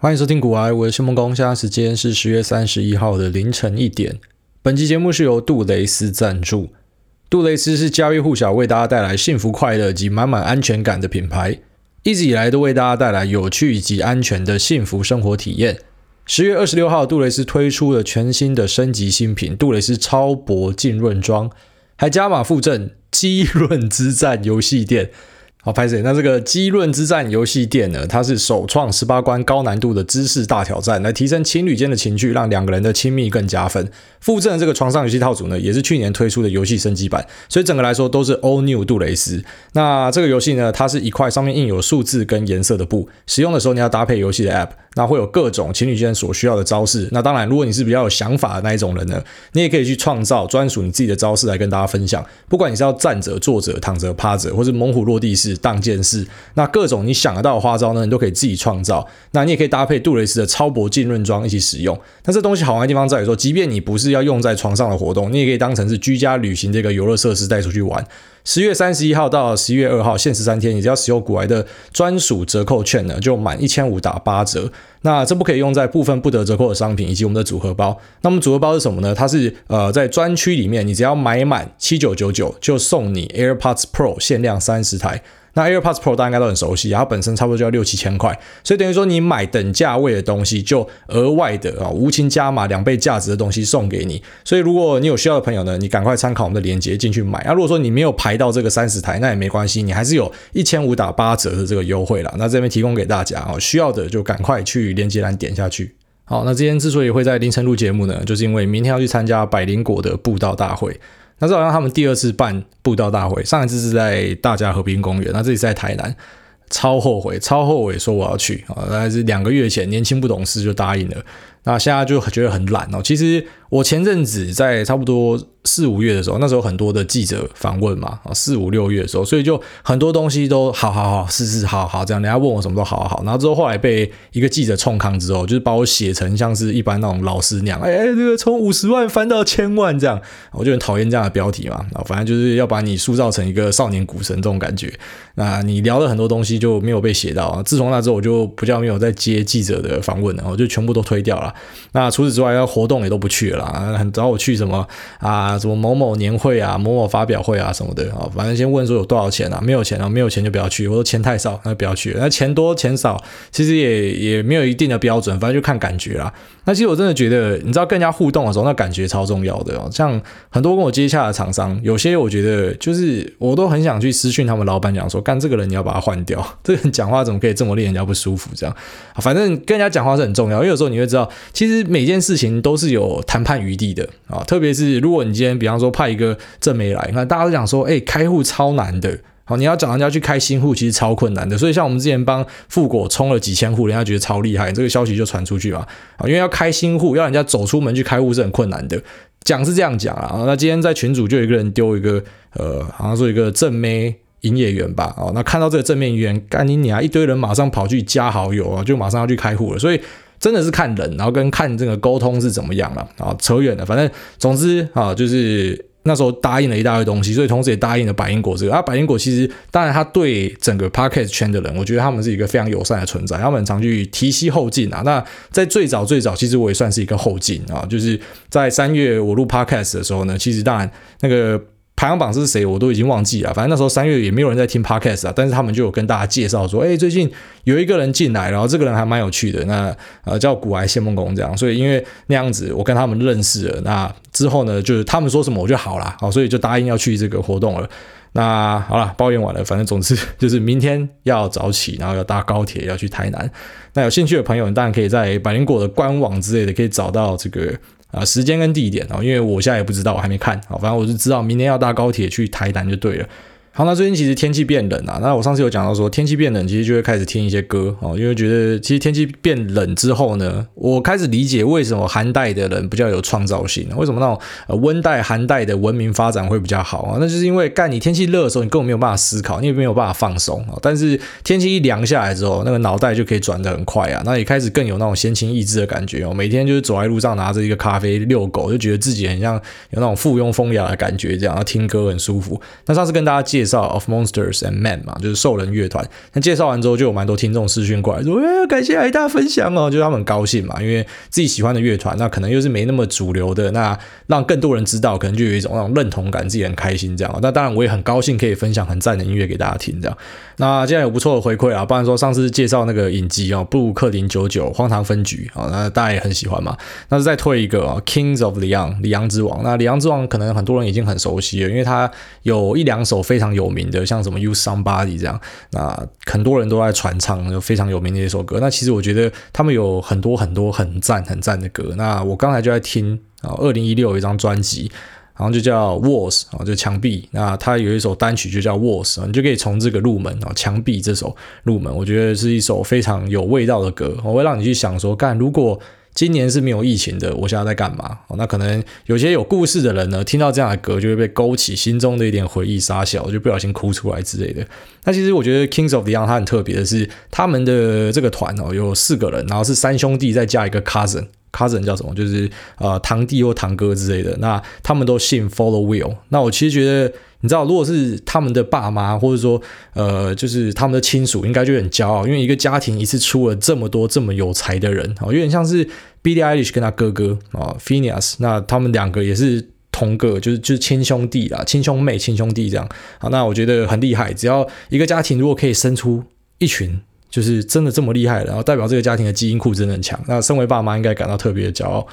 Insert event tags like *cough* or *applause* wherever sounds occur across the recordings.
欢迎收听古癌，我是谢孟恭。现在时间是十月三十一号的凌晨一点。本期节目是由杜蕾斯赞助。杜蕾斯是家喻户晓，为大家带来幸福快乐及满满安全感的品牌，一直以来都为大家带来有趣以及安全的幸福生活体验。十月二十六号，杜蕾斯推出了全新的升级新品——杜蕾斯超薄浸润装，还加码附赠激润之战游戏垫。好，拍谢，那这个激润之战游戏垫呢，它是首创十八关高难度的知识大挑战，来提升情侣间的情趣，让两个人的亲密更加分。附赠的这个床上游戏套组呢，也是去年推出的游戏升级版，所以整个来说都是 all new 杜蕾斯。那这个游戏呢，它是一块上面印有数字跟颜色的布，使用的时候你要搭配游戏的 app，那会有各种情侣间所需要的招式。那当然，如果你是比较有想法的那一种人呢，你也可以去创造专属你自己的招式来跟大家分享。不管你是要站着、坐着、躺着、趴着，或是猛虎落地式。当件事，那各种你想得到的花招呢，你都可以自己创造。那你也可以搭配杜蕾斯的超薄浸润装一起使用。那这东西好玩的地方在于说，即便你不是要用在床上的活动，你也可以当成是居家旅行这个游乐设施带出去玩。十月三十一号到十一月二号，限时三天，你只要使用古来的专属折扣券呢，就满一千五打八折。那这不可以用在部分不得折扣的商品以及我们的组合包。那么组合包是什么呢？它是呃在专区里面，你只要买满七九九九就送你 AirPods Pro 限量三十台。那 AirPods Pro 大家应该都很熟悉，它本身差不多就要六七千块，所以等于说你买等价位的东西，就额外的啊无情加码两倍价值的东西送给你。所以如果你有需要的朋友呢，你赶快参考我们的链接进去买。那如果说你没有排到这个三十台，那也没关系，你还是有一千五打八折的这个优惠啦。那这边提供给大家啊，需要的就赶快去链接栏点下去。好，那今天之所以会在凌晨录节目呢，就是因为明天要去参加百灵果的布道大会。那这好像他们第二次办步道大会，上一次是在大家和平公园，那这里是在台南，超后悔，超后悔说我要去啊，大概是两个月前年轻不懂事就答应了，那现在就觉得很懒哦。其实我前阵子在差不多。四五月的时候，那时候很多的记者访问嘛，啊，四五六月的时候，所以就很多东西都好好好，是是好好这样，人家问我什么都好好好，然后之后后来被一个记者冲康之后，就是把我写成像是一般那种老师那样，哎哎，这个从五十万翻到千万这样，我就很讨厌这样的标题嘛，啊，反正就是要把你塑造成一个少年股神这种感觉，那你聊了很多东西就没有被写到啊，自从那之后我就不叫没有再接记者的访问了，我就全部都推掉了。那除此之外，要活动也都不去了啦，找我去什么啊？什么某某年会啊，某某发表会啊什么的啊，反正先问说有多少钱啊，没有钱啊，没有钱就不要去。我说钱太少，那就不要去。那钱多钱少，其实也也没有一定的标准，反正就看感觉啦。那其实我真的觉得，你知道，跟人家互动的时候，那感觉超重要的哦。像很多跟我接洽的厂商，有些我觉得就是我都很想去私讯他们老板讲说，干这个人你要把他换掉，*laughs* 这个人讲话怎么可以这么令人家不舒服？这样，反正跟人家讲话是很重要，因为有时候你会知道，其实每件事情都是有谈判余地的啊。特别是如果你今天比方说。派一个正妹来，那大家都讲说，哎、欸，开户超难的，好，你要找人家去开新户，其实超困难的。所以像我们之前帮富果充了几千户，人家觉得超厉害，这个消息就传出去嘛，啊，因为要开新户，要人家走出门去开户是很困难的。讲是这样讲啊，那今天在群组就有一个人丢一个，呃，好像说一个正妹营业员吧，哦，那看到这个正面营业员，干你娘，一堆人马上跑去加好友啊，就马上要去开户了，所以。真的是看人，然后跟看这个沟通是怎么样了啊？扯远了，反正总之啊，就是那时候答应了一大堆东西，所以同时也答应了百英果这个啊。百英果其实当然他对整个 Podcast 圈的人，我觉得他们是一个非常友善的存在，他们很常去提携后进啊。那在最早最早，其实我也算是一个后进啊，就是在三月我录 Podcast 的时候呢，其实当然那个。排行榜是谁我都已经忘记了，反正那时候三月也没有人在听 Podcast 啊，但是他们就有跟大家介绍说，哎，最近有一个人进来，然后这个人还蛮有趣的，那呃叫古埃谢孟恭这样，所以因为那样子我跟他们认识了，那之后呢，就是他们说什么我就好了，好，所以就答应要去这个活动了。那好了，抱怨完了，反正总之 *laughs* 就是明天要早起，然后要搭高铁要去台南。那有兴趣的朋友，你当然可以在百灵果的官网之类的可以找到这个。啊，时间跟地点啊，因为我现在也不知道，我还没看啊，反正我就知道明天要搭高铁去台南就对了。好，那最近其实天气变冷啊。那我上次有讲到说，天气变冷，其实就会开始听一些歌哦，因为觉得其实天气变冷之后呢，我开始理解为什么寒带的人比较有创造性，为什么那种呃温带、寒带的文明发展会比较好啊？那就是因为干你天气热的时候，你根本没有办法思考，你也没有办法放松啊。但是天气一凉下来之后，那个脑袋就可以转得很快啊，那也开始更有那种闲情逸致的感觉哦。每天就是走在路上拿着一个咖啡遛狗，就觉得自己很像有那种附庸风雅的感觉，这样听歌很舒服。那上次跟大家介绍绍 Of Monsters and Men 嘛，就是兽人乐团。那介绍完之后，就有蛮多听众私讯过来说：“哎，感谢艾大分享哦。”就是他们很高兴嘛，因为自己喜欢的乐团，那可能又是没那么主流的，那让更多人知道，可能就有一种那种认同感，自己很开心这样。那当然，我也很高兴可以分享很赞的音乐给大家听这样。那既然有不错的回馈啊，不然说上次介绍那个影集哦，布鲁克林九九荒唐分局啊，那大家也很喜欢嘛。那是再推一个啊，Kings of Leon，里昂之王。那里昂之王可能很多人已经很熟悉了，因为他有一两首非常有名的，像什么 Use Somebody 这样，那很多人都在传唱，就非常有名的一首歌。那其实我觉得他们有很多很多很赞很赞的歌。那我刚才就在听啊，二零一六有一张专辑。然后就叫 Walls 啊，就墙壁。那他有一首单曲就叫 Walls，你就可以从这个入门啊，墙壁这首入门，我觉得是一首非常有味道的歌。我会让你去想说，干如果今年是没有疫情的，我现在在干嘛？那可能有些有故事的人呢，听到这样的歌就会被勾起心中的一点回忆，杀小就不小心哭出来之类的。那其实我觉得 Kings of Leon 它很特别的是，他们的这个团哦有四个人，然后是三兄弟再加一个 cousin。cousin 叫什么？就是呃堂弟或堂哥之类的。那他们都姓 Follow Will。那我其实觉得，你知道，如果是他们的爸妈，或者说呃，就是他们的亲属，应该就很骄傲，因为一个家庭一次出了这么多这么有才的人，哦，有点像是 Billie Eilish 跟他哥哥啊，Phineas，。那他们两个也是同个，就是就是亲兄弟啦，亲兄妹、亲兄弟这样。啊，那我觉得很厉害。只要一个家庭如果可以生出一群。就是真的这么厉害，然后代表这个家庭的基因库真的很强。那身为爸妈应该感到特别的骄傲。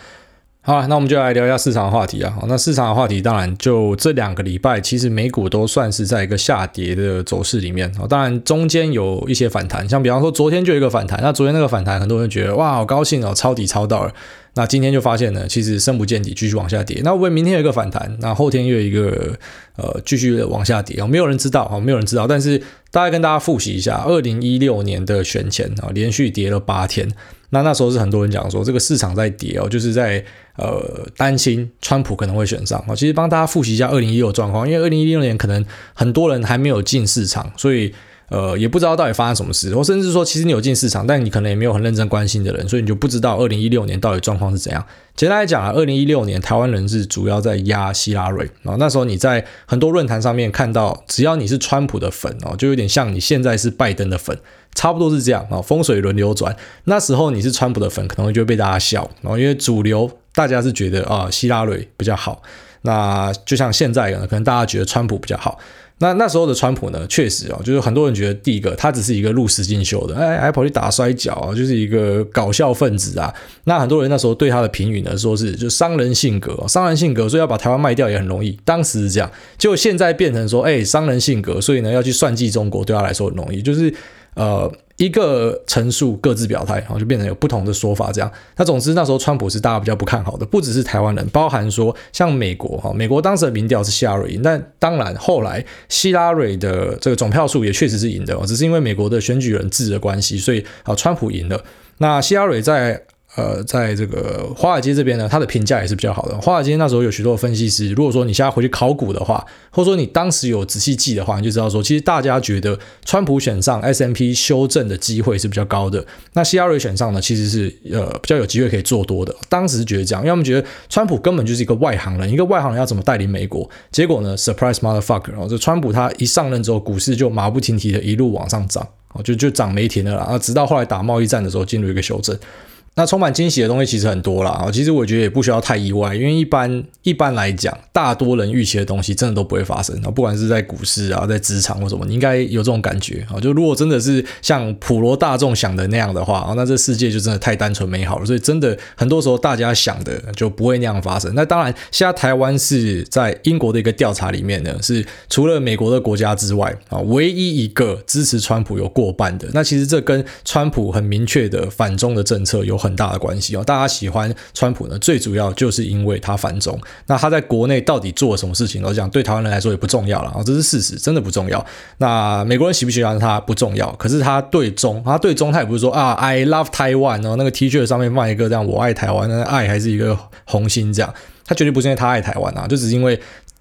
好，那我们就来聊一下市场的话题啊。那市场的话题当然就这两个礼拜，其实美股都算是在一个下跌的走势里面。当然中间有一些反弹，像比方说昨天就有一个反弹。那昨天那个反弹，很多人觉得哇，好高兴哦，抄底抄到了。那今天就发现呢，其实深不见底，继续往下跌。那为明天有一个反弹，那后天又有一个呃继续往下跌啊，没有人知道啊，没有人知道。但是大概跟大家复习一下，二零一六年的选前啊，连续跌了八天。那那时候是很多人讲说这个市场在跌哦，就是在呃担心川普可能会选上啊。其实帮大家复习一下二零一六状况，因为二零一六年可能很多人还没有进市场，所以。呃，也不知道到底发生什么事，或甚至说，其实你有进市场，但你可能也没有很认真关心的人，所以你就不知道二零一六年到底状况是怎样。简单来讲啊，二零一六年台湾人是主要在压希拉蕊啊，那时候你在很多论坛上面看到，只要你是川普的粉哦，就有点像你现在是拜登的粉，差不多是这样啊，风水轮流转。那时候你是川普的粉，可能就会被大家笑，然后因为主流大家是觉得啊希拉蕊比较好，那就像现在可能大家觉得川普比较好。那那时候的川普呢，确实啊，就是很多人觉得，第一个他只是一个入室进修的，哎，还跑去打摔跤啊，就是一个搞笑分子啊。那很多人那时候对他的评语呢，说是就商人性格，商人性格，所以要把台湾卖掉也很容易。当时是这样，就现在变成说，哎，商人性格，所以呢要去算计中国，对他来说很容易，就是呃。一个陈述各自表态，然后就变成有不同的说法，这样。那总之那时候川普是大家比较不看好的，不只是台湾人，包含说像美国哈，美国当时的民调是希拉蕊赢，但当然后来希拉蕊的这个总票数也确实是赢的，只是因为美国的选举人制的关系，所以啊川普赢了。那希拉蕊在。呃，在这个华尔街这边呢，他的评价也是比较好的。华尔街那时候有许多分析师，如果说你现在回去考古的话，或者说你当时有仔细记的话，你就知道说，其实大家觉得川普选上 S M P 修正的机会是比较高的。那希拉蕊选上呢，其实是呃比较有机会可以做多的。当时觉得这样，因为我们觉得川普根本就是一个外行人，一个外行人要怎么带领美国？结果呢，surprise motherfucker，然后这川普他一上任之后，股市就马不停蹄的一路往上涨，就就涨没停了啦。然后直到后来打贸易战的时候，进入一个修正。那充满惊喜的东西其实很多啦，啊，其实我觉得也不需要太意外，因为一般一般来讲，大多人预期的东西真的都不会发生啊，不管是在股市啊，在职场或什么，你应该有这种感觉啊。就如果真的是像普罗大众想的那样的话啊，那这世界就真的太单纯美好了。所以真的很多时候大家想的就不会那样发生。那当然，现在台湾是在英国的一个调查里面呢，是除了美国的国家之外啊，唯一一个支持川普有过半的。那其实这跟川普很明确的反中的政策有很大的关系哦，大家喜欢川普呢，最主要就是因为他反中。那他在国内到底做什么事情？我讲对台湾人来说也不重要了啊，这是事实，真的不重要。那美国人喜不喜欢他不重要，可是他对中，他对中，他也不是说啊，I love Taiwan 哦，那个 T 恤上面放一个这样，我爱台湾，那爱还是一个红心这样，他绝对不是因为他爱台湾啊，就只是因为。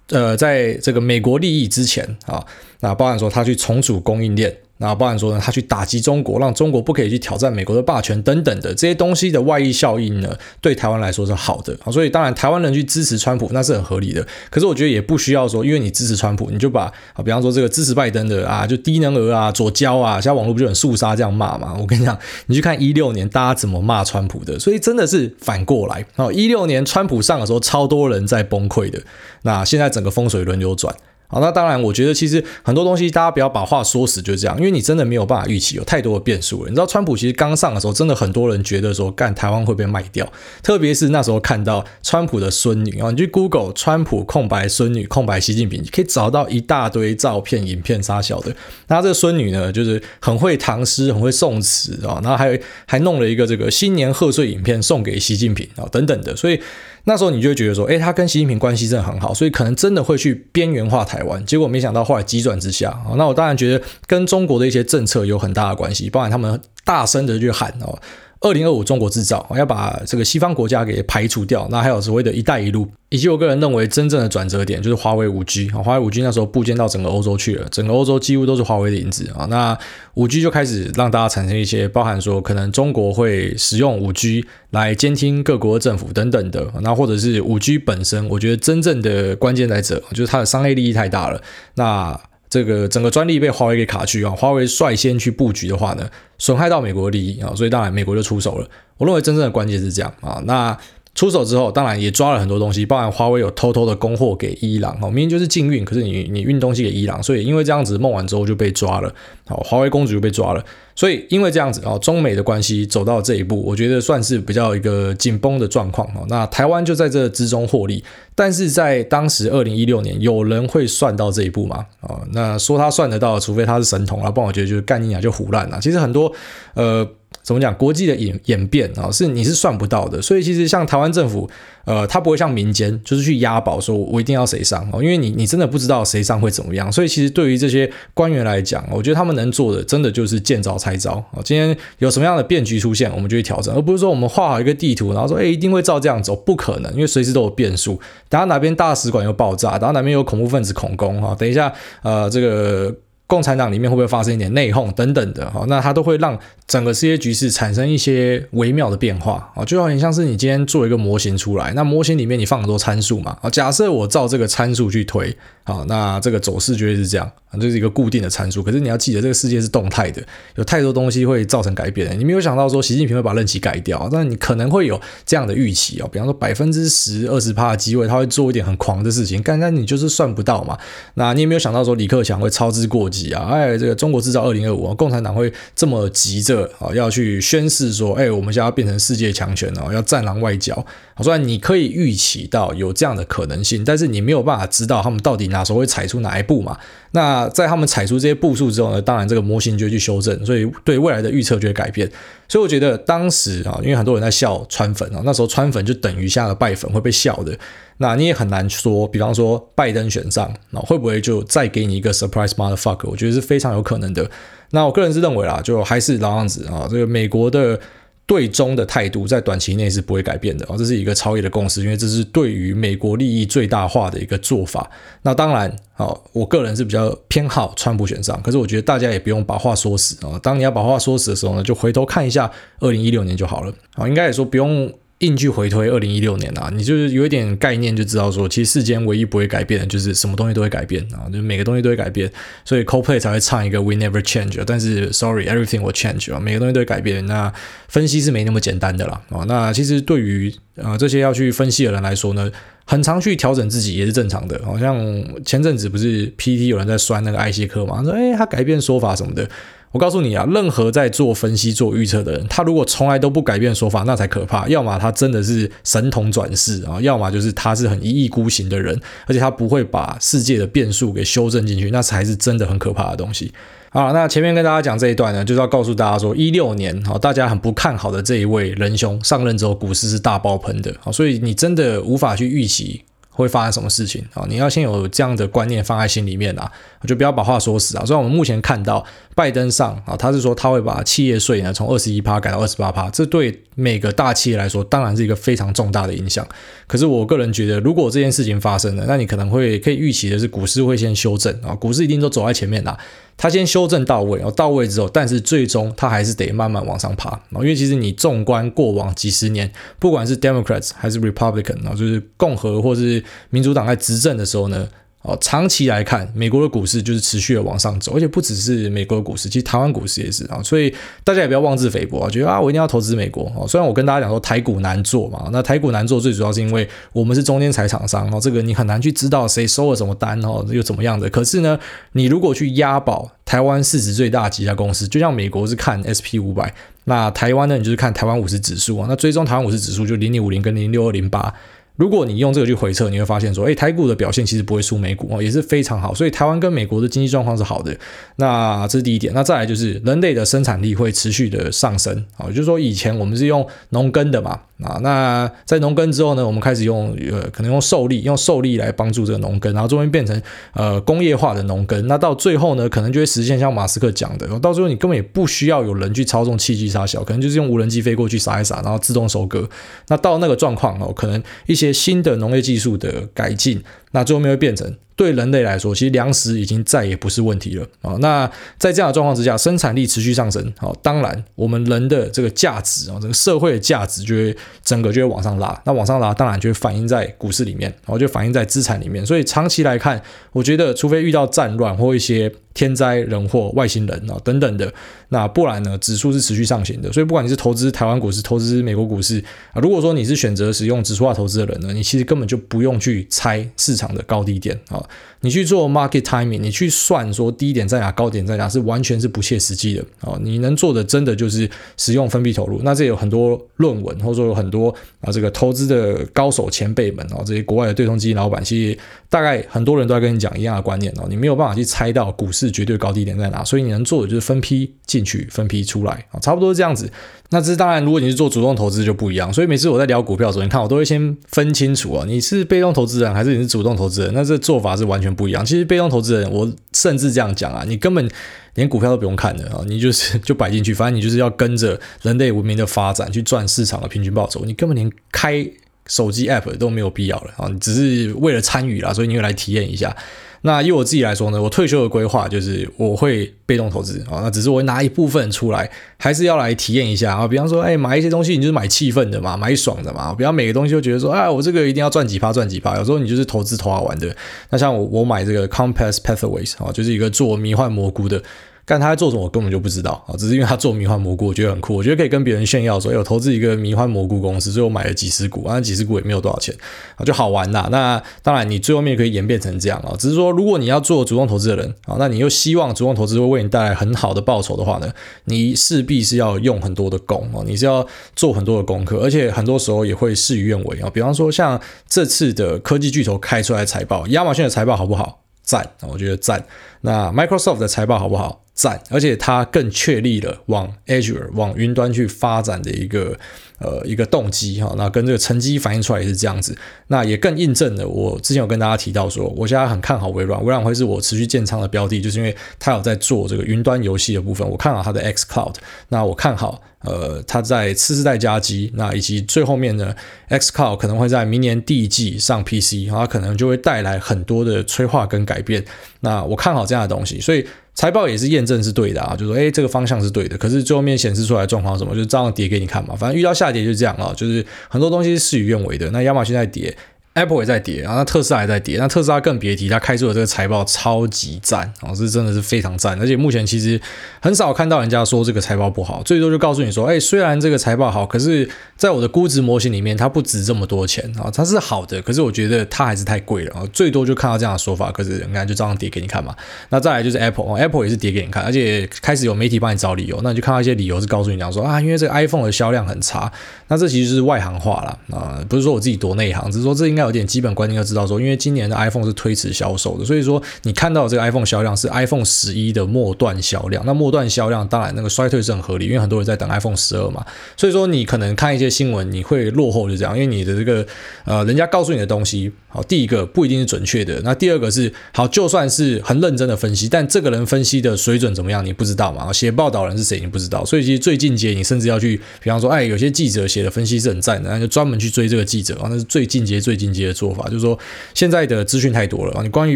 呃，在这个美国利益之前啊，那包含说他去重组供应链那包含说呢，他去打击中国，让中国不可以去挑战美国的霸权等等的这些东西的外溢效应呢，对台湾来说是好的啊。所以当然台湾人去支持川普那是很合理的。可是我觉得也不需要说，因为你支持川普，你就把啊，比方说这个支持拜登的啊，就低能儿啊、左胶啊，现在网络不就很肃杀这样骂嘛？我跟你讲，你去看一六年大家怎么骂川普的，所以真的是反过来啊。一六年川普上的时候，超多人在崩溃的，那现在整个风水轮流转。好，那当然，我觉得其实很多东西大家不要把话说死，就这样，因为你真的没有办法预期，有太多的变数了。你知道，川普其实刚上的时候，真的很多人觉得说，干台湾会被卖掉，特别是那时候看到川普的孙女啊，你去 Google 川普空白孙女空白习近平，你可以找到一大堆照片、影片杀小的。那这个孙女呢，就是很会唐诗，很会宋词啊，然后还有还弄了一个这个新年贺岁影片送给习近平啊，等等的，所以。那时候你就会觉得说，诶，他跟习近平关系真的很好，所以可能真的会去边缘化台湾。结果没想到后来急转直下。那我当然觉得跟中国的一些政策有很大的关系，包含他们大声的去喊哦。二零二五中国制造，我要把这个西方国家给排除掉。那还有所谓的一带一路，以及我个人认为真正的转折点就是华为五 G 啊，华为五 G 那时候布建到整个欧洲去了，整个欧洲几乎都是华为的影子啊。那五 G 就开始让大家产生一些包含说可能中国会使用五 G 来监听各国政府等等的，那或者是五 G 本身，我觉得真正的关键在这，就是它的商业利益太大了。那这个整个专利被华为给卡去啊，华为率先去布局的话呢，损害到美国利益啊，所以当然美国就出手了。我认为真正的关键是这样啊，那。出手之后，当然也抓了很多东西，包含华为有偷偷的供货给伊朗，哦，明明就是禁运，可是你你运东西给伊朗，所以因为这样子，孟晚舟就被抓了，好，华为公主就被抓了，所以因为这样子啊，中美的关系走到这一步，我觉得算是比较一个紧绷的状况哦。那台湾就在这之中获利，但是在当时二零一六年，有人会算到这一步吗？啊，那说他算得到，除非他是神童啊，不然我觉得就是干你娘就唬烂了。其实很多呃。怎么讲？国际的演演变啊，是你是算不到的。所以其实像台湾政府，呃，他不会像民间，就是去押宝，说我一定要谁上哦，因为你你真的不知道谁上会怎么样。所以其实对于这些官员来讲，我觉得他们能做的，真的就是见招拆招啊。今天有什么样的变局出现，我们就去调整，而不是说我们画好一个地图，然后说，哎，一定会照这样走，不可能，因为随时都有变数。等下哪边大使馆又爆炸，等下哪边有恐怖分子恐攻哈，等一下，呃，这个。共产党里面会不会发生一点内讧等等的哈？那它都会让整个世界局势产生一些微妙的变化啊，就好像是你今天做一个模型出来，那模型里面你放很多参数嘛啊，假设我照这个参数去推啊，那这个走势绝对是这样。这是一个固定的参数，可是你要记得，这个世界是动态的，有太多东西会造成改变的。你没有想到说习近平会把任期改掉，但你可能会有这样的预期哦，比方说百分之十、二十趴的机会，他会做一点很狂的事情。刚刚你就是算不到嘛，那你也没有想到说李克强会操之过急急啊？哎，这个中国制造二零二五，共产党会这么急着啊要去宣示说，哎，我们现在要变成世界强权哦，要战狼外交。虽然你可以预期到有这样的可能性，但是你没有办法知道他们到底哪时候会踩出哪一步嘛。那在他们踩出这些步数之后呢，当然这个模型就会去修正，所以对未来的预测就会改变。所以我觉得当时啊，因为很多人在笑川粉啊，那时候川粉就等于下了拜粉会被笑的。那你也很难说，比方说拜登选上，那会不会就再给你一个 surprise motherfucker？我觉得是非常有可能的。那我个人是认为啦，就还是老样子啊，这个美国的。对中的态度在短期内是不会改变的哦，这是一个超越的共识，因为这是对于美国利益最大化的一个做法。那当然，哦，我个人是比较偏好川普选上，可是我觉得大家也不用把话说死啊。当你要把话说死的时候呢，就回头看一下二零一六年就好了啊，应该也说不用。硬去回推二零一六年啊，你就是有一点概念就知道说，其实世间唯一不会改变的就是什么东西都会改变啊，就每个东西都会改变，所以 CoPlay 才会唱一个 We Never Change，但是 Sorry Everything Will Change 啊，每个东西都会改变。那分析是没那么简单的啦啊，那其实对于啊这些要去分析的人来说呢，很常去调整自己也是正常的。好像前阵子不是 PT 有人在酸那个艾希克嘛，说诶他改变说法什么的。我告诉你啊，任何在做分析、做预测的人，他如果从来都不改变说法，那才可怕。要么他真的是神童转世啊，要么就是他是很一意孤行的人，而且他不会把世界的变数给修正进去，那才是真的很可怕的东西。好，那前面跟大家讲这一段呢，就是要告诉大家说，一六年好，大家很不看好的这一位仁兄上任之后，股市是大爆喷的，好，所以你真的无法去预期。会发生什么事情啊？你要先有这样的观念放在心里面啊，就不要把话说死啊。所以我们目前看到拜登上啊，他是说他会把企业税呢从二十一趴改到二十八趴，这对每个大企业来说当然是一个非常重大的影响。可是我个人觉得，如果这件事情发生了，那你可能会可以预期的是股市会先修正啊，股市一定都走在前面啦。他先修正到位，然后到位之后，但是最终他还是得慢慢往上爬，因为其实你纵观过往几十年，不管是 Democrats 还是 Republican，然后就是共和或是民主党在执政的时候呢。哦，长期来看，美国的股市就是持续的往上走，而且不只是美国的股市，其实台湾股市也是啊。所以大家也不要妄自菲薄啊，觉得啊，我一定要投资美国哦。虽然我跟大家讲说台股难做嘛，那台股难做最主要是因为我们是中间财厂商哦，这个你很难去知道谁收了什么单哦，又怎么样的。可是呢，你如果去押宝台湾市值最大的几家公司，就像美国是看 SP 五百，那台湾呢，你就是看台湾五十指数啊。那追踪台湾五十指数就零零五零跟零六二零八。如果你用这个去回测，你会发现说，诶，台股的表现其实不会输美股哦，也是非常好。所以台湾跟美国的经济状况是好的。那这是第一点。那再来就是人类的生产力会持续的上升啊，就是说以前我们是用农耕的嘛啊，那在农耕之后呢，我们开始用呃可能用受力，用受力来帮助这个农耕，然后终于变成呃工业化的农耕。那到最后呢，可能就会实现像马斯克讲的，到最后你根本也不需要有人去操纵器具杀小，可能就是用无人机飞过去撒一撒，然后自动收割。那到那个状况哦，可能一些新的农业技术的改进，那最后面会变成。对人类来说，其实粮食已经再也不是问题了啊。那在这样的状况之下，生产力持续上升，好，当然我们人的这个价值啊，这个社会的价值就会整个就会往上拉。那往上拉，当然就会反映在股市里面，然后就反映在资产里面。所以长期来看，我觉得除非遇到战乱或一些。天灾人祸、外星人啊等等的，那不然呢？指数是持续上行的，所以不管你是投资台湾股市、投资美国股市啊，如果说你是选择使用指数化投资的人呢，你其实根本就不用去猜市场的高低点啊，你去做 market timing，你去算说低点在哪、高点在哪，是完全是不切实际的啊。你能做的真的就是使用分批投入。那这有很多论文，或者说有很多啊这个投资的高手前辈们啊，这些国外的对冲基金老板，其实大概很多人都在跟你讲一样的观念哦，你没有办法去猜到股市。绝对高低点在哪，所以你能做的就是分批进去，分批出来啊，差不多是这样子。那这当然，如果你是做主动投资就不一样。所以每次我在聊股票的时候，你看我都会先分清楚啊，你是被动投资人还是你是主动投资人？那这做法是完全不一样。其实被动投资人，我甚至这样讲啊，你根本连股票都不用看的啊，你就是 *laughs* 就摆进去，反正你就是要跟着人类文明的发展去赚市场的平均报酬，你根本连开手机 app 都没有必要了啊，你只是为了参与啦，所以你会来体验一下。那以我自己来说呢，我退休的规划就是我会被动投资啊，那只是我会拿一部分出来，还是要来体验一下啊。比方说，哎，买一些东西，你就是买气氛的嘛，买爽的嘛。不要每个东西都觉得说，哎，我这个一定要赚几趴赚几趴。有时候你就是投资投好玩的。那像我我买这个 Compass Pathways 啊，就是一个做迷幻蘑菇的。但他在做什么，我根本就不知道啊！只是因为他做迷幻蘑菇，我觉得很酷，我觉得可以跟别人炫耀说，有投资一个迷幻蘑菇公司，所以我买了几十股，那几十股也没有多少钱啊，就好玩呐。那当然，你最后面可以演变成这样啊。只是说，如果你要做主动投资的人啊，那你又希望主动投资会为你带来很好的报酬的话呢，你势必是要用很多的功啊，你是要做很多的功课，而且很多时候也会事与愿违啊。比方说，像这次的科技巨头开出来财报，亚马逊的财报好不好？赞，我觉得赞。那 Microsoft 的财报好不好？赞，而且它更确立了往 Azure 往云端去发展的一个呃一个动机哈。那跟这个成绩反映出来也是这样子。那也更印证了我之前有跟大家提到说，我现在很看好微软，微软会是我持续建仓的标的，就是因为它有在做这个云端游戏的部分。我看好它的 X Cloud，那我看好呃它在次世代加机，那以及最后面呢 X Cloud 可能会在明年第一季上 PC，它可能就会带来很多的催化跟改变。那我看好这样的东西，所以。财报也是验证是对的啊，就说诶这个方向是对的，可是最后面显示出来状况什么，就是照样跌给你看嘛，反正遇到下跌就这样啊，就是很多东西事与愿违的。那亚马逊在跌。Apple 也在跌，然后那特斯拉也在跌，那特斯拉更别提，它开出的这个财报超级赞，哦，是真的是非常赞，而且目前其实很少看到人家说这个财报不好，最多就告诉你说，哎，虽然这个财报好，可是在我的估值模型里面它不值这么多钱啊，它是好的，可是我觉得它还是太贵了啊，最多就看到这样的说法，可是人家就照样跌给你看嘛。那再来就是 Apple，Apple 也是跌给你看，而且开始有媒体帮你找理由，那你就看到一些理由是告诉你讲说啊，因为这个 iPhone 的销量很差，那这其实是外行话了啊，不是说我自己多内行，只是说这应该有点基本观念要知道说，因为今年的 iPhone 是推迟销售的，所以说你看到这个 iPhone 销量是 iPhone 十一的末段销量。那末段销量当然那个衰退是很合理，因为很多人在等 iPhone 十二嘛。所以说你可能看一些新闻，你会落后就这样，因为你的这个呃，人家告诉你的东西，好，第一个不一定是准确的。那第二个是好，就算是很认真的分析，但这个人分析的水准怎么样，你不知道嘛？写报道人是谁，你不知道。所以其实最近阶，你甚至要去，比方说，哎，有些记者写的分析是很赞的，那就专门去追这个记者啊，那是最进阶、最进阶阶的做法，就是说现在的资讯太多了啊，你关于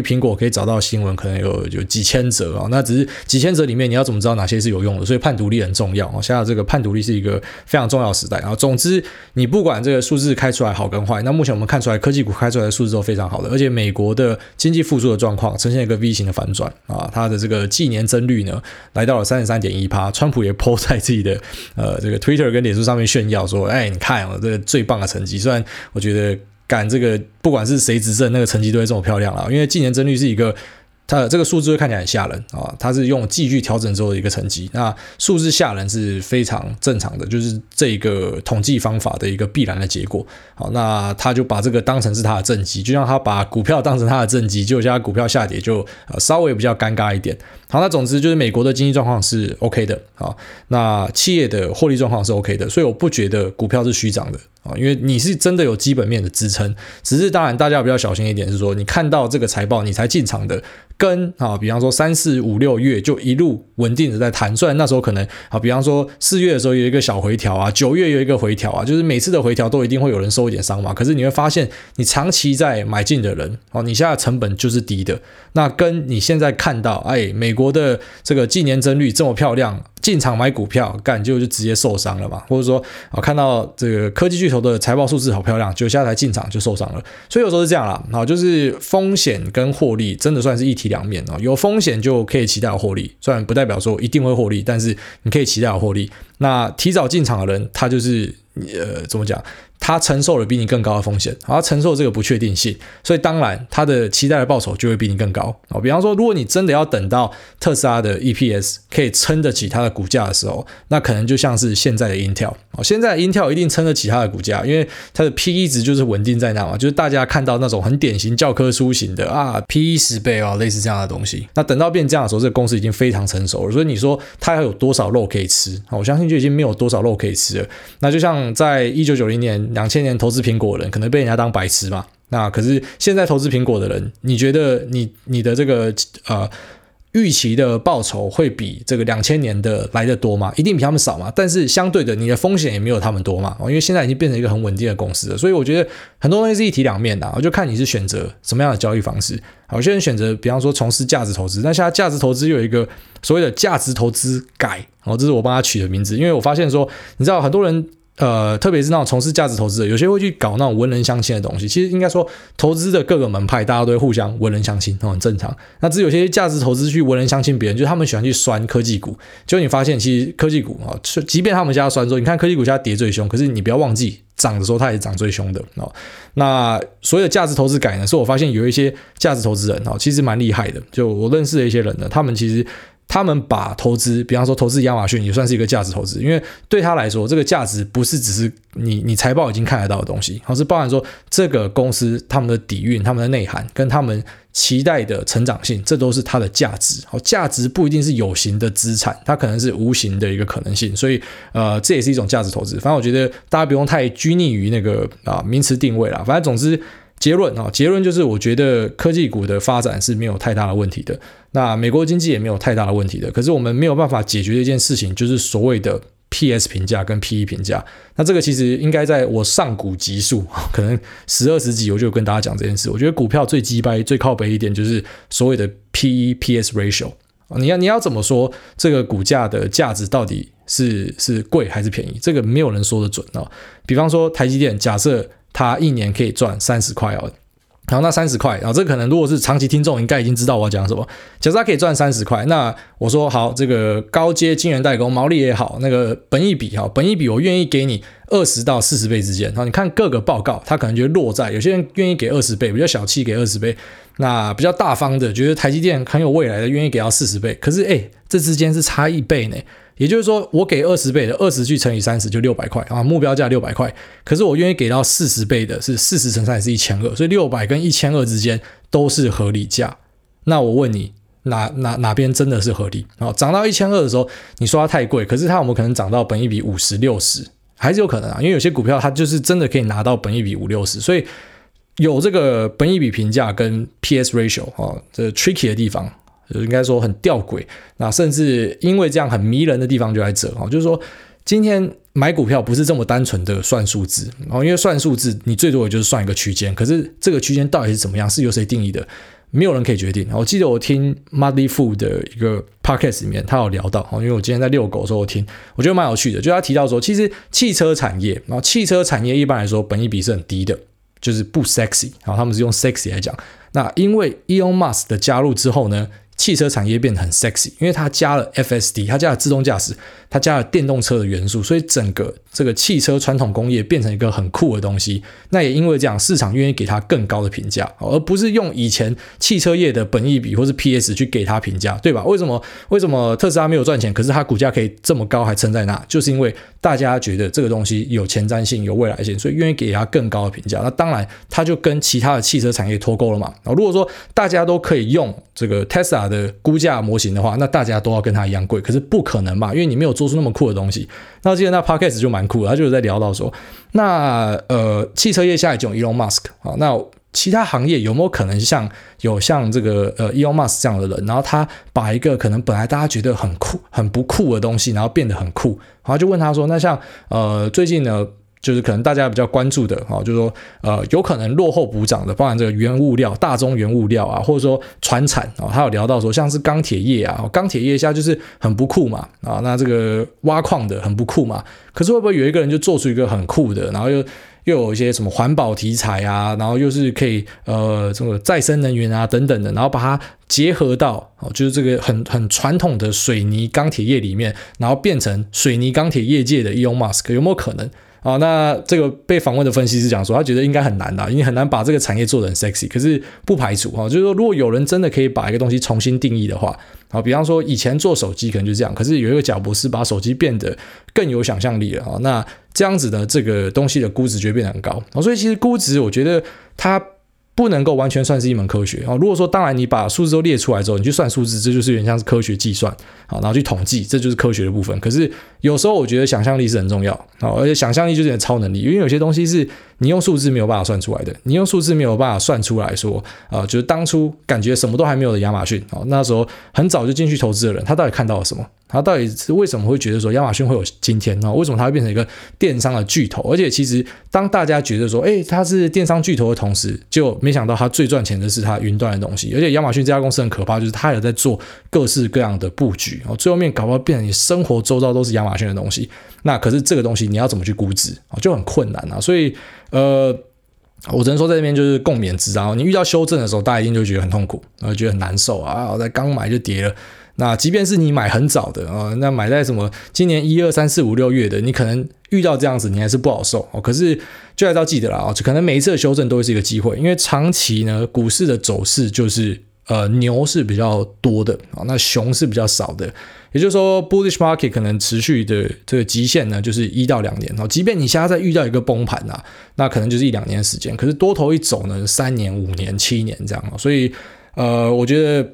苹果可以找到新闻，可能有有几千则啊，那只是几千则里面你要怎么知道哪些是有用的？所以判读力很重要啊。现在这个判读力是一个非常重要时代啊。总之，你不管这个数字开出来好跟坏，那目前我们看出来科技股开出来的数字都非常好的，而且美国的经济复苏的状况呈现一个 V 型的反转啊，它的这个季年增率呢来到了三十三点一趴，川普也 po 在自己的呃这个 Twitter 跟脸书上面炫耀说，哎，你看我这个最棒的成绩，虽然我觉得赶这个不管是谁执政，那个成绩都会这么漂亮啊，因为近年增率是一个。它这个数字会看起来很吓人啊，它是用继续调整之后的一个成绩。那数字吓人是非常正常的，就是这一个统计方法的一个必然的结果。好，那他就把这个当成是他的政绩，就像他把股票当成他的政绩，结果现在股票下跌就呃稍微比较尴尬一点。好，那总之就是美国的经济状况是 OK 的啊，那企业的获利状况是 OK 的，所以我不觉得股票是虚涨的啊，因为你是真的有基本面的支撑。只是当然大家比较小心一点，是说你看到这个财报你才进场的。跟啊，比方说三四五六月就一路稳定的在弹，虽然那时候可能啊，比方说四月的时候有一个小回调啊，九月有一个回调啊，就是每次的回调都一定会有人受一点伤嘛。可是你会发现，你长期在买进的人哦，你现在成本就是低的。那跟你现在看到，哎，美国的这个近年增率这么漂亮。进场买股票，干就就直接受伤了嘛？或者说啊，看到这个科技巨头的财报数字好漂亮，就现在才进场就受伤了。所以有时候是这样啦，好，就是风险跟获利真的算是一体两面啊。有风险就可以期待获利，虽然不代表说一定会获利，但是你可以期待获利。那提早进场的人，他就是呃，怎么讲？他承受了比你更高的风险，他承受这个不确定性，所以当然他的期待的报酬就会比你更高啊。比方说，如果你真的要等到特斯拉的 EPS 可以撑得起它的股价的时候，那可能就像是现在的 Intel 啊，现在 Intel 一定撑得起它的股价，因为它的 PE 值就是稳定在那嘛，就是大家看到那种很典型教科书型的啊，PE 十倍啊，类似这样的东西。那等到变这样的时候，这个公司已经非常成熟了，所以你说它还有多少肉可以吃？我相信就已经没有多少肉可以吃了。那就像在一九九零年、两千年投资苹果的人，可能被人家当白痴嘛。那可是现在投资苹果的人，你觉得你你的这个呃预期的报酬会比这个两千年的来得多吗？一定比他们少嘛。但是相对的，你的风险也没有他们多嘛。因为现在已经变成一个很稳定的公司了，所以我觉得很多东西是一体两面的。我就看你是选择什么样的交易方式。有些人选择，比方说从事价值投资，但现在价值投资有一个所谓的价值投资改，哦，这是我帮他取的名字，因为我发现说，你知道很多人。呃，特别是那种从事价值投资的，有些会去搞那种文人相亲的东西。其实应该说，投资的各个门派，大家都会互相文人相亲，很正常。那只有些价值投资去文人相亲别人，就是他们喜欢去酸科技股。就你发现，其实科技股啊，即便他们家酸说，你看科技股现在跌最凶，可是你不要忘记，涨的时候它也涨最凶的哦。那所有的价值投资改呢，是我发现有一些价值投资人哦，其实蛮厉害的。就我认识的一些人呢，他们其实。他们把投资，比方说投资亚马逊，也算是一个价值投资，因为对他来说，这个价值不是只是你你财报已经看得到的东西，而是包含说这个公司他们的底蕴、他们的内涵跟他们期待的成长性，这都是它的价值。好，价值不一定是有形的资产，它可能是无形的一个可能性，所以呃，这也是一种价值投资。反正我觉得大家不用太拘泥于那个啊名词定位啦，反正总之。结论啊，结论就是，我觉得科技股的发展是没有太大的问题的。那美国经济也没有太大的问题的。可是我们没有办法解决的一件事情，就是所谓的 PS 评价跟 PE 评价。那这个其实应该在我上古集数，*laughs* 可能十二十集我就跟大家讲这件事。我觉得股票最鸡掰、最靠北一点，就是所谓的 PE PS ratio。你要你要怎么说这个股价的价值到底是是贵还是便宜？这个没有人说得准啊。比方说台积电，假设。他一年可以赚三十块哦，然后那三十块，然后这可能如果是长期听众，应该已经知道我要讲什么。假设他可以赚三十块，那我说好，这个高阶晶圆代工毛利也好，那个本益比哈，本益比我愿意给你二十到四十倍之间。然后你看各个报告，他可能就落在有些人愿意给二十倍，比较小气给二十倍，那比较大方的觉得台积电很有未来的，愿意给到四十倍。可是诶，这之间是差一倍呢。也就是说，我给二十倍的二十去乘以三十就六百块啊，目标价六百块。可是我愿意给到四十倍的是四十乘三是一千二，所以六百跟一千二之间都是合理价。那我问你，哪哪哪边真的是合理啊？涨到一千二的时候，你说它太贵，可是它有没有可能涨到本一比五十六十？还是有可能啊，因为有些股票它就是真的可以拿到本一比五六十，所以有这个本一比评价跟 PS ratio 啊，这 tricky 的地方。应该说很吊诡，那甚至因为这样很迷人的地方就在这哈，就是说，今天买股票不是这么单纯的算数字哦，因为算数字你最多也就是算一个区间，可是这个区间到底是怎么样，是由谁定义的？没有人可以决定。我记得我听 Muddy f o o d 的一个 podcast 里面，他有聊到，因为我今天在遛狗的时候我听，我觉得蛮有趣的。就他提到说，其实汽车产业，然后汽车产业一般来说本益比是很低的，就是不 sexy，然后他们是用 sexy 来讲。那因为 Elon Musk 的加入之后呢，汽车产业变得很 sexy，因为它加了 FSD，它加了自动驾驶，它加了电动车的元素，所以整个这个汽车传统工业变成一个很酷的东西。那也因为这样，市场愿意给它更高的评价，而不是用以前汽车业的本益比或是 PS 去给它评价，对吧？为什么？为什么特斯拉没有赚钱，可是它股价可以这么高还撑在那？就是因为大家觉得这个东西有前瞻性、有未来性，所以愿意给它更高的评价。那当然，它就跟其他的汽车产业脱钩了嘛。如果说大家都可以用这个 Tesla 的估价模型的话，那大家都要跟它一样贵，可是不可能嘛，因为你没有做出那么酷的东西。那今天那 Podcast 就蛮酷的，他就是在聊到说，那呃，汽车业下来就 Elon Musk 啊，那其他行业有没有可能像有像这个呃 Elon Musk 这样的人，然后他把一个可能本来大家觉得很酷、很不酷的东西，然后变得很酷，然后就问他说，那像呃最近呢？就是可能大家比较关注的哈，就是说呃，有可能落后补涨的，包含这个原物料、大宗原物料啊，或者说传产啊，他有聊到说，像是钢铁业啊，钢铁业现在就是很不酷嘛啊，那这个挖矿的很不酷嘛，可是会不会有一个人就做出一个很酷的，然后又又有一些什么环保题材啊，然后又是可以呃这个再生能源啊等等的，然后把它结合到哦，就是这个很很传统的水泥钢铁业里面，然后变成水泥钢铁业界的 Elon Musk 有没有可能？啊，那这个被访问的分析师讲说，他觉得应该很难的，因为很难把这个产业做得很 sexy。可是不排除哈，就是说如果有人真的可以把一个东西重新定义的话，啊，比方说以前做手机可能就这样，可是有一个贾博士把手机变得更有想象力了啊，那这样子的这个东西的估值就会变得很高啊。所以其实估值，我觉得它。不能够完全算是一门科学啊！如果说当然你把数字都列出来之后，你去算数字，这就是有点像是科学计算啊，然后去统计，这就是科学的部分。可是有时候我觉得想象力是很重要啊，而且想象力就是超能力，因为有些东西是你用数字没有办法算出来的，你用数字没有办法算出来说啊，就是当初感觉什么都还没有的亚马逊啊，那时候很早就进去投资的人，他到底看到了什么？他到底是为什么会觉得说亚马逊会有今天呢？为什么它会变成一个电商的巨头？而且其实当大家觉得说，诶，它是电商巨头的同时，就没想到它最赚钱的是它云端的东西。而且亚马逊这家公司很可怕，就是它有在做各式各样的布局，哦，最后面搞不好变成你生活周遭都是亚马逊的东西。那可是这个东西你要怎么去估值啊？就很困难啊。所以呃，我只能说在这边就是共勉之啊。你遇到修正的时候，大家一定就觉得很痛苦，然后觉得很难受啊。我在刚买就跌了。那即便是你买很早的啊，那买在什么今年一二三四五六月的，你可能遇到这样子，你还是不好受哦。可是就还是要记得了啊，就可能每一次的修正都会是一个机会，因为长期呢，股市的走势就是呃牛是比较多的啊，那熊是比较少的。也就是说，bullish market 可能持续的这个极限呢，就是一到两年哦。即便你现在再遇到一个崩盘啊，那可能就是一两年的时间。可是多头一走呢，三年、五年、七年这样。所以呃，我觉得。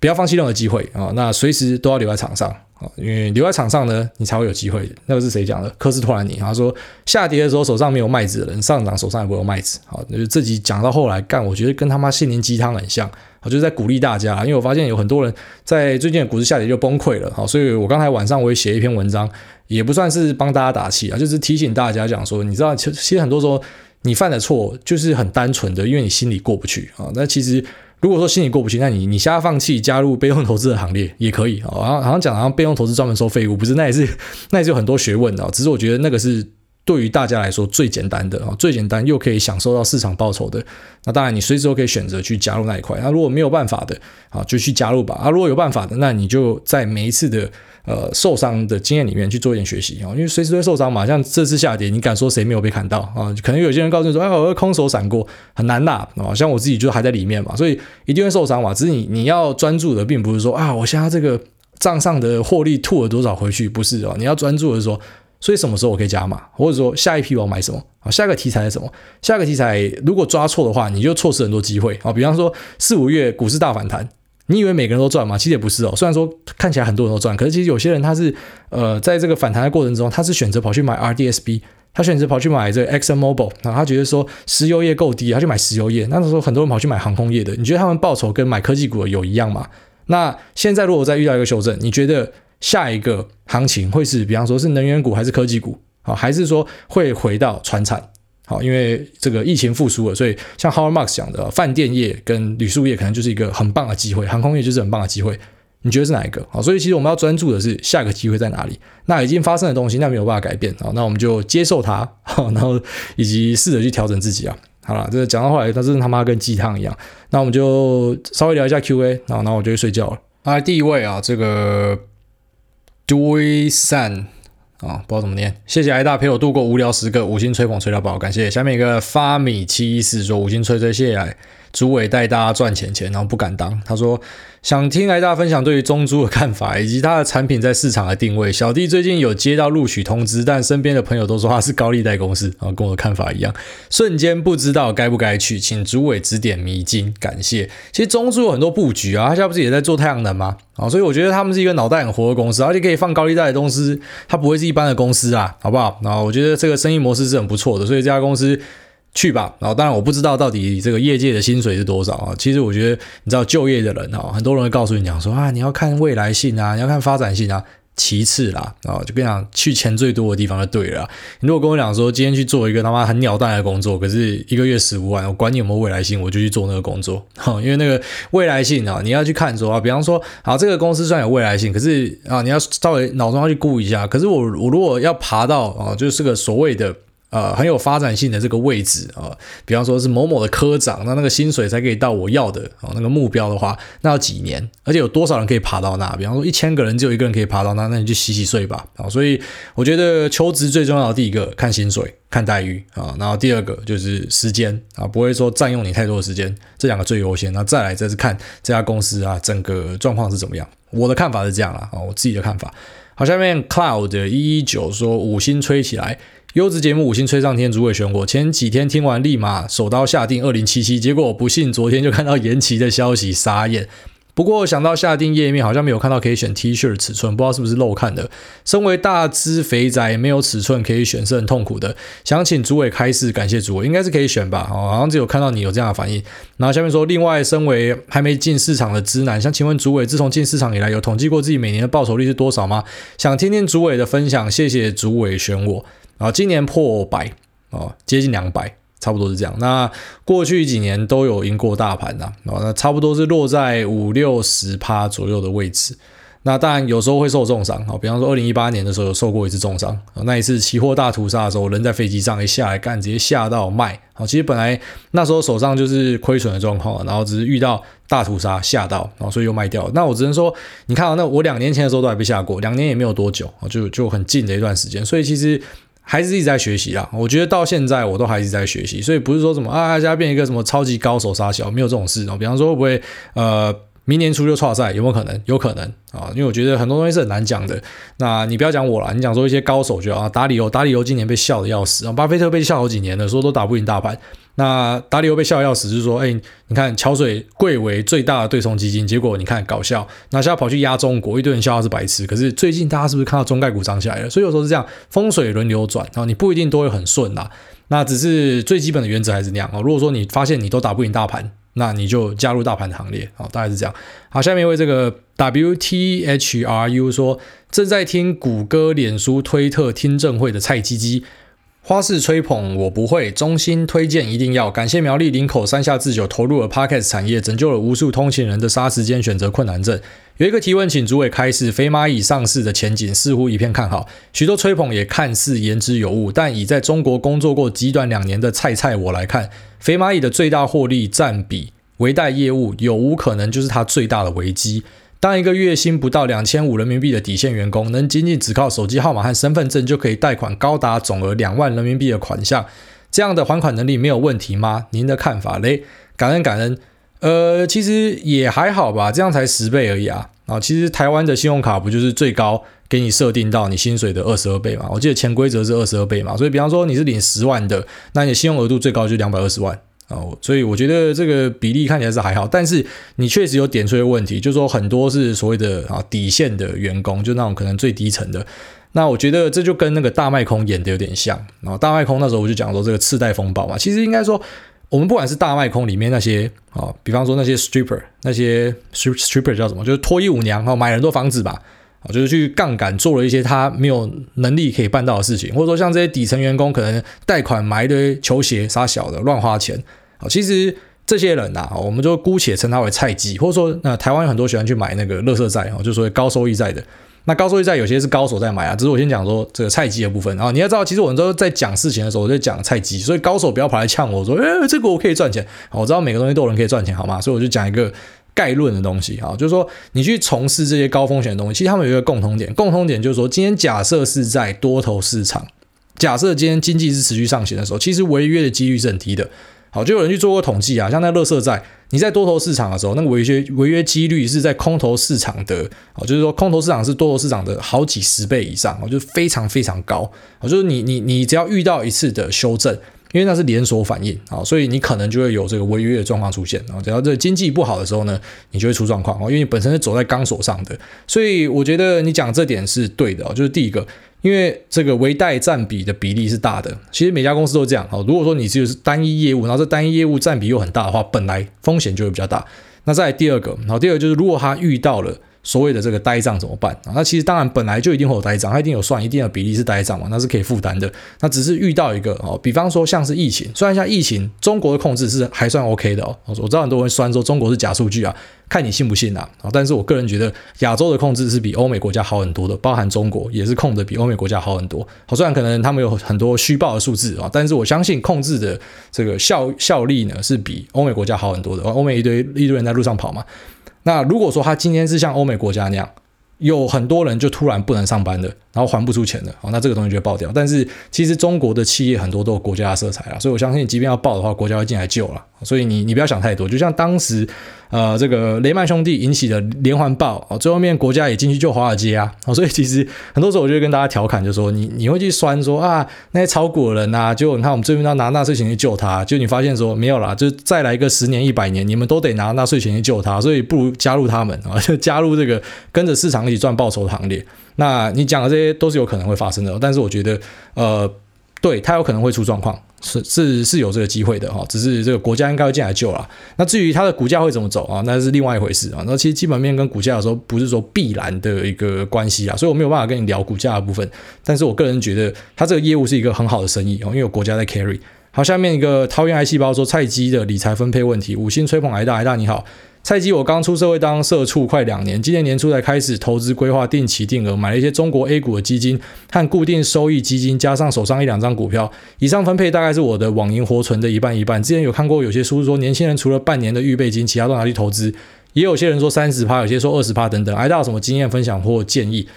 不要放弃任何机会啊！那随时都要留在场上啊，因为留在场上呢，你才会有机会。那个是谁讲的？科斯托兰尼。他说，下跌的时候手上没有麦子的人，上涨手上也不会有麦子。好，那就这集讲到后来干，我觉得跟他妈心灵鸡汤很像。我就是在鼓励大家，因为我发现有很多人在最近的股市下跌就崩溃了。好，所以我刚才晚上我也写一篇文章，也不算是帮大家打气啊，就是提醒大家讲说，你知道，其实很多时候你犯的错就是很单纯的，因为你心里过不去啊。那其实。如果说心里过不去，那你你瞎放弃加入被动投资的行列也可以啊。好好像讲好像被动投资专门收废物，不是，那也是那也是有很多学问的。只是我觉得那个是对于大家来说最简单的啊，最简单又可以享受到市场报酬的。那当然你随时都可以选择去加入那一块。那如果没有办法的啊，就去加入吧。啊，如果有办法的，那你就在每一次的。呃，受伤的经验里面去做一点学习啊，因为随时会受伤嘛。像这次下跌，你敢说谁没有被砍到啊？可能有些人告诉你说，哎，我空手闪过，很难呐啊。像我自己就还在里面嘛，所以一定会受伤嘛。只是你你要专注的，并不是说啊，我现在这个账上的获利吐了多少回去，不是哦。你要专注的是说，所以什么时候我可以加码，或者说下一批我要买什么啊？下一个题材是什么？下一个题材如果抓错的话，你就错失很多机会啊。比方说四五月股市大反弹。你以为每个人都赚吗？其实也不是哦。虽然说看起来很多人都赚，可是其实有些人他是呃，在这个反弹的过程中，他是选择跑去买 RDSB，他选择跑去买这个 Exxon Mobil，然后他觉得说石油业够低，他去买石油业。那时候很多人跑去买航空业的，你觉得他们报酬跟买科技股有一样吗？那现在如果再遇到一个修正，你觉得下一个行情会是，比方说是能源股还是科技股，好，还是说会回到传产？好，因为这个疫情复苏了，所以像 Howard Marks 讲的，饭店业跟旅宿业可能就是一个很棒的机会，航空业就是很棒的机会。你觉得是哪一个？好，所以其实我们要专注的是下一个机会在哪里。那已经发生的东西，那没有办法改变。好，那我们就接受它，*laughs* 好，然后以及试着去调整自己啊。好了，这个讲到后来，他真的他妈跟鸡汤一样。那我们就稍微聊一下 Q&A，然后那我就去睡觉了。啊，第一位啊，这个 Dui San。啊、不知道怎么念。谢谢挨大陪我度过无聊时刻，五星吹捧吹到爆，感谢。下面一个发米七一四说五星吹吹，谢谢主委带大家赚钱钱，然后不敢当。他说想听来大家分享对于中租的看法，以及他的产品在市场的定位。小弟最近有接到录取通知，但身边的朋友都说他是高利贷公司，然 *laughs* 后跟我的看法一样，瞬间不知道该不该去，请主委指点迷津，感谢。其实中租有很多布局啊，他现在不是也在做太阳能吗？啊，所以我觉得他们是一个脑袋很活的公司，而且可以放高利贷的公司，它不会是一般的公司啊，好不好？那我觉得这个生意模式是很不错的，所以这家公司。去吧，然后当然我不知道到底这个业界的薪水是多少啊。其实我觉得，你知道就业的人啊，很多人会告诉你讲说啊，你要看未来性啊，你要看发展性啊。其次啦，啊，就跟你讲去钱最多的地方就对了。你如果跟我讲说今天去做一个他妈很鸟蛋的工作，可是一个月十五万，我管你有没有未来性，我就去做那个工作。哈，*laughs* 因为那个未来性啊，你要去看说啊，比方说，啊，这个公司虽然有未来性，可是啊，你要稍微脑中要去估一下。可是我我如果要爬到啊，就是个所谓的。呃，很有发展性的这个位置啊，比方说是某某的科长，那那个薪水才可以到我要的啊那个目标的话，那要几年？而且有多少人可以爬到那？比方说一千个人只有一个人可以爬到那，那你就洗洗睡吧啊！所以我觉得求职最重要的第一个看薪水、看待遇啊，然后第二个就是时间啊，不会说占用你太多的时间，这两个最优先。那再来再是看这家公司啊整个状况是怎么样。我的看法是这样啦啊，我自己的看法。好，下面 Cloud 一一九说五星吹起来。优质节目五星吹上天，主委选我。前几天听完，立马手刀下定二零七七，结果我不幸昨天就看到延期的消息，傻眼。不过想到下定页面好像没有看到可以选 T 恤尺寸，不知道是不是漏看的。身为大只肥宅，没有尺寸可以选是很痛苦的。想请主委开示，感谢主委，应该是可以选吧？哦，好像只有看到你有这样的反应。然后下面说，另外身为还没进市场的直男，想请问主委，自从进市场以来，有统计过自己每年的报酬率是多少吗？想听听主委的分享，谢谢主委选我。啊，今年破百啊，接近两百，差不多是这样。那过去几年都有赢过大盘的，啊，那差不多是落在五六十趴左右的位置。那当然有时候会受重伤啊，比方说二零一八年的时候有受过一次重伤，那一次期货大屠杀的时候，人在飞机上一下来干，直接吓到卖。好，其实本来那时候手上就是亏损的状况，然后只是遇到大屠杀吓到，然后所以又卖掉。那我只能说，你看啊那我两年前的时候都还被吓过，两年也没有多久啊，就就很近的一段时间，所以其实。还是一直在学习啊，我觉得到现在我都还是在学习，所以不是说什么啊，现在变一个什么超级高手杀小，没有这种事哦。比方说会不会呃，明年初就跨赛，有没有可能？有可能啊，因为我觉得很多东西是很难讲的。那你不要讲我了，你讲说一些高手就啊，达里欧，达里欧今年被笑的要死啊，巴菲特被笑好几年了，说都打不赢大盘。那达里欧被笑要死，就是说，哎，你看桥水贵为最大的对冲基金，结果你看搞笑，那现在跑去压中国，一堆人笑他是白痴。可是最近大家是不是看到中概股涨起来了？所以有时候是这样，风水轮流转啊，你不一定都会很顺呐。那只是最基本的原则还是那样啊。如果说你发现你都打不赢大盘，那你就加入大盘的行列哦，大概是这样。好，下面一位这个 W T H R U 说，正在听谷歌、脸书、推特听证会的菜鸡鸡。花式吹捧我不会，衷心推荐一定要。感谢苗栗林口山下智久投入了 Podcast 产业，拯救了无数通勤人的杀时间选择困难症。有一个提问，请主委开示：飞蚂蚁上市的前景似乎一片看好，许多吹捧也看似言之有物。但以在中国工作过极短两年的菜菜我来看，飞蚂蚁的最大获利占比，微贷业务有无可能就是它最大的危机？当一个月薪不到两千五人民币的底线员工，能仅仅只靠手机号码和身份证就可以贷款高达总额两万人民币的款项，这样的还款能力没有问题吗？您的看法嘞？感恩感恩。呃，其实也还好吧，这样才十倍而已啊。啊，其实台湾的信用卡不就是最高给你设定到你薪水的二十二倍嘛？我记得潜规则是二十二倍嘛，所以比方说你是领十万的，那你的信用额度最高就两百二十万。哦，所以我觉得这个比例看起来是还好，但是你确实有点出一个问题，就是说很多是所谓的啊底线的员工，就那种可能最低层的。那我觉得这就跟那个大卖空演的有点像。然后大卖空那时候我就讲说这个次贷风暴嘛，其实应该说我们不管是大卖空里面那些啊，比方说那些 stripper，那些 stripper 叫什么，就是脱衣舞娘，买很多房子吧。啊，就是去杠杆做了一些他没有能力可以办到的事情，或者说像这些底层员工可能贷款买一堆球鞋杀小的乱花钱其实这些人呐、啊，我们就姑且称他为菜鸡，或者说那台湾有很多喜欢去买那个垃圾债啊，就所谓高收益债的。那高收益债有些是高手在买啊，只是我先讲说这个菜鸡的部分啊。你要知道，其实我们都在讲事情的时候，我在讲菜鸡，所以高手不要跑来呛我说，诶，这个我可以赚钱。我知道每个东西都有人可以赚钱，好吗？所以我就讲一个概论的东西啊，就是说你去从事这些高风险的东西，其实他们有一个共同点，共同点就是说，今天假设是在多头市场，假设今天经济是持续上行的时候，其实违约的几率是很低的。好，就有人去做过统计啊，像那垃圾债，你在多头市场的时候，那个违约违约几率是在空头市场的，哦，就是说空头市场是多头市场的好几十倍以上，哦，就非常非常高，哦，就是你你你只要遇到一次的修正，因为那是连锁反应啊，所以你可能就会有这个违约的状况出现啊，只要这经济不好的时候呢，你就会出状况哦，因为你本身是走在钢索上的，所以我觉得你讲这点是对的，就是第一个。因为这个微贷占比的比例是大的，其实每家公司都这样。好，如果说你就是单一业务，然后这单一业务占比又很大的话，本来风险就会比较大。那再来第二个，然后第二个就是如果他遇到了。所谓的这个呆账怎么办啊？那其实当然本来就一定会有呆账，它一定有算一定的比例是呆账嘛，那是可以负担的。那只是遇到一个哦，比方说像是疫情，虽然像疫情，中国的控制是还算 OK 的哦。我知道很多人酸说中国是假数据啊，看你信不信啊。但是我个人觉得亚洲的控制是比欧美国家好很多的，包含中国也是控的比欧美国家好很多。好，虽然可能他们有很多虚报的数字啊，但是我相信控制的这个效效力呢是比欧美国家好很多的。欧美一堆一堆人在路上跑嘛。那如果说他今天是像欧美国家那样，有很多人就突然不能上班了，然后还不出钱了，好，那这个东西就爆掉。但是其实中国的企业很多都有国家的色彩啊，所以我相信，即便要爆的话，国家会进来救了。所以你你不要想太多，就像当时。呃，这个雷曼兄弟引起的连环爆啊，最后面国家也进去救华尔街啊，所以其实很多时候我就会跟大家调侃，就说你你会去酸说啊，那些炒股的人呐、啊，就你看我们这边要拿纳税钱去救他，就你发现说没有啦，就再来一个十年一百年，你们都得拿纳税钱去救他，所以不如加入他们啊，*laughs* 就加入这个跟着市场一起赚报酬的行列。那你讲的这些都是有可能会发生的，但是我觉得呃。对，它有可能会出状况，是是是有这个机会的哈，只是这个国家应该会进来救了。那至于它的股价会怎么走啊，那是另外一回事啊。那其实基本面跟股价有时候不是说必然的一个关系啊，所以我没有办法跟你聊股价的部分。但是我个人觉得，它这个业务是一个很好的生意哦，因为有国家在 carry。好，下面一个桃园癌细胞说菜鸡的理财分配问题，五星吹捧癌大，癌大你好。菜鸡，我刚出社会当社畜快两年，今年年初才开始投资规划定期定额，买了一些中国 A 股的基金和固定收益基金，加上手上一两张股票，以上分配大概是我的网银活存的一半一半。之前有看过有些书说，年轻人除了半年的预备金，其他都拿去投资，也有些人说三十趴，有些说二十趴等等。挨到什么经验分享或建议？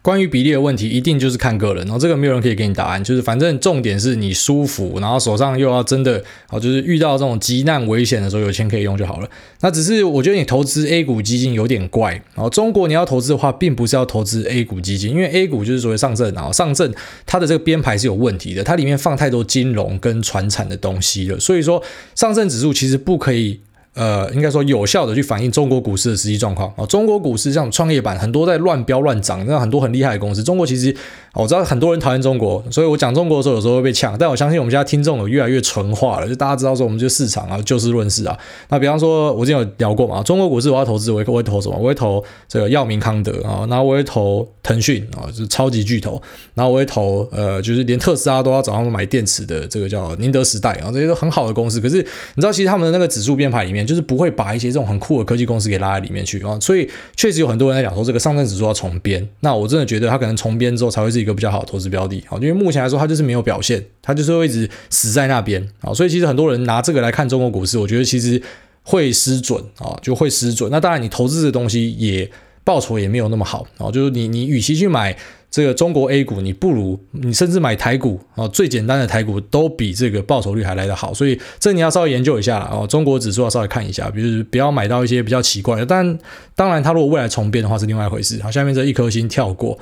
关于比例的问题，一定就是看个人，然后这个没有人可以给你答案，就是反正重点是你舒服，然后手上又要真的，哦，就是遇到这种急难危险的时候有钱可以用就好了。那只是我觉得你投资 A 股基金有点怪，然后中国你要投资的话，并不是要投资 A 股基金，因为 A 股就是所谓上证，然后上证它的这个编排是有问题的，它里面放太多金融跟传产的东西了，所以说上证指数其实不可以。呃，应该说有效的去反映中国股市的实际状况啊。中国股市像创业板很多在乱飙乱涨，那很多很厉害的公司。中国其实，我知道很多人讨厌中国，所以我讲中国的时候有时候会被呛。但我相信我们现在听众有越来越纯化了，就大家知道说我们就市场啊，就事论事啊。那比方说，我之前有聊过嘛，中国股市我要投资，我会我会投什么？我会投这个药明康德啊，然后我会投腾讯啊，就是超级巨头。然后我会投呃，就是连特斯拉都要找他们买电池的这个叫宁德时代啊，这些都很好的公司。可是你知道，其实他们的那个指数编排里面。就是不会把一些这种很酷的科技公司给拉在里面去啊，所以确实有很多人在讲说这个上证指数要重编，那我真的觉得它可能重编之后才会是一比较好的投资标的啊，因为目前来说它就是没有表现，它就是会一直死在那边啊，所以其实很多人拿这个来看中国股市，我觉得其实会失准啊，就会失准。那当然你投资的东西也报酬也没有那么好啊，就是你你与其去买。这个中国 A 股，你不如你甚至买台股啊，最简单的台股都比这个报酬率还来得好，所以这你要稍微研究一下哦。中国指数要稍微看一下，比如不要买到一些比较奇怪的。但当然，它如果未来重编的话是另外一回事。好，下面这一颗星跳过，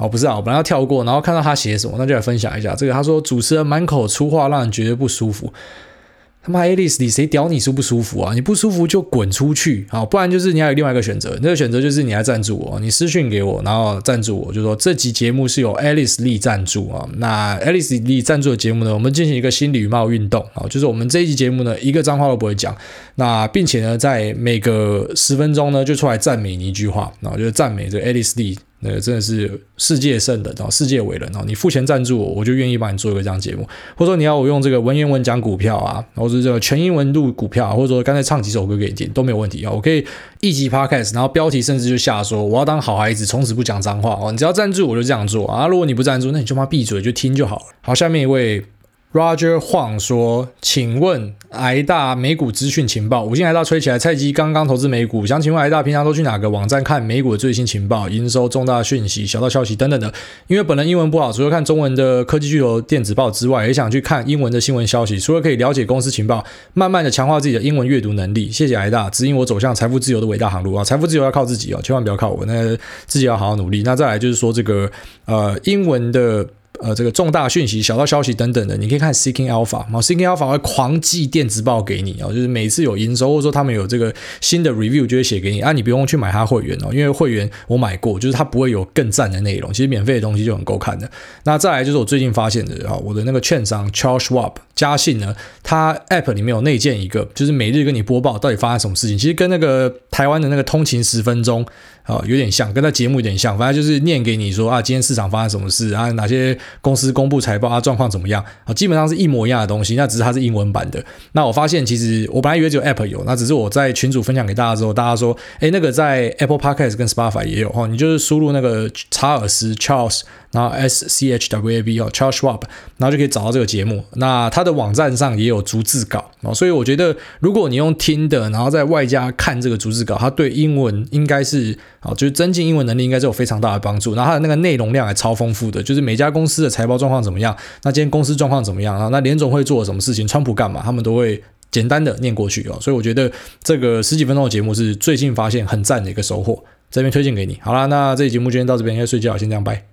哦，不是啊，我本来要跳过，然后看到他写什么，那就来分享一下。这个他说主持人满口粗话，让人觉得不舒服。他妈，Alice，你谁屌你舒不舒服啊？你不舒服就滚出去啊！不然就是你还有另外一个选择，那个选择就是你来赞助我，你私讯给我，然后赞助我，就说这集节目是由 Alice 力赞助啊。那 Alice 力赞助的节目呢，我们进行一个新礼貌运动啊，就是我们这一集节目呢，一个脏话都不会讲，那并且呢，在每个十分钟呢，就出来赞美你一句话，然后就是赞美这个 Alice 力。那个真的是世界圣人哦，世界伟人哦，你付钱赞助我，我就愿意帮你做一个这样节目。或者说你要我用这个文言文讲股票啊，或者这个全英文录股票，或者说干脆唱几首歌给你听都没有问题啊。我可以一集 podcast，然后标题甚至就下说我要当好孩子，从此不讲脏话哦。你只要赞助我就这样做啊。如果你不赞助，那你就妈闭嘴，就听就好了。好，下面一位。Roger Huang 说：“请问癌大美股资讯情报，五星癌大吹起来，菜鸡刚刚投资美股，想请问癌大平常都去哪个网站看美股的最新情报、营收、重大讯息、小道消息等等的？因为本人英文不好，除了看中文的科技巨头电子报之外，也想去看英文的新闻消息，除了可以了解公司情报，慢慢的强化自己的英文阅读能力。谢谢癌大，指引我走向财富自由的伟大航路啊！财富自由要靠自己哦，千万不要靠我，那自己要好好努力。那再来就是说这个呃英文的。”呃，这个重大讯息、小道消息等等的，你可以看 Seeking Alpha，然后 Seeking Alpha 会狂寄电子报给你哦，就是每次有营收或者说他们有这个新的 review 就会写给你啊，你不用去买他会员哦，因为会员我买过，就是他不会有更赞的内容，其实免费的东西就很够看的。那再来就是我最近发现的啊，我的那个券商 Charles Schwab 嘉信呢，它 App 里面有内建一个，就是每日跟你播报到底发生什么事情，其实跟那个台湾的那个通勤十分钟。啊，有点像，跟他节目有点像，反正就是念给你说啊，今天市场发生什么事啊，哪些公司公布财报啊，状况怎么样啊，基本上是一模一样的东西，那只是它是英文版的。那我发现其实我本来以为只有 App 有，那只是我在群主分享给大家之后，大家说，诶，那个在 Apple Podcast 跟 Spotify 也有哈，你就是输入那个查尔斯 Charles。然后 S C H W A B 哦，Charles Schwab，然后就可以找到这个节目。那它的网站上也有逐字稿哦，所以我觉得如果你用听的，然后再外加看这个逐字稿，它对英文应该是啊，就是增进英文能力应该是有非常大的帮助。然后它的那个内容量还超丰富的，就是每家公司的财报状况怎么样，那今天公司状况怎么样啊？那联总会做什么事情？川普干嘛？他们都会简单的念过去哦。所以我觉得这个十几分钟的节目是最近发现很赞的一个收获，这边推荐给你。好啦，那这期节目今天到这边，该睡觉，先这样拜。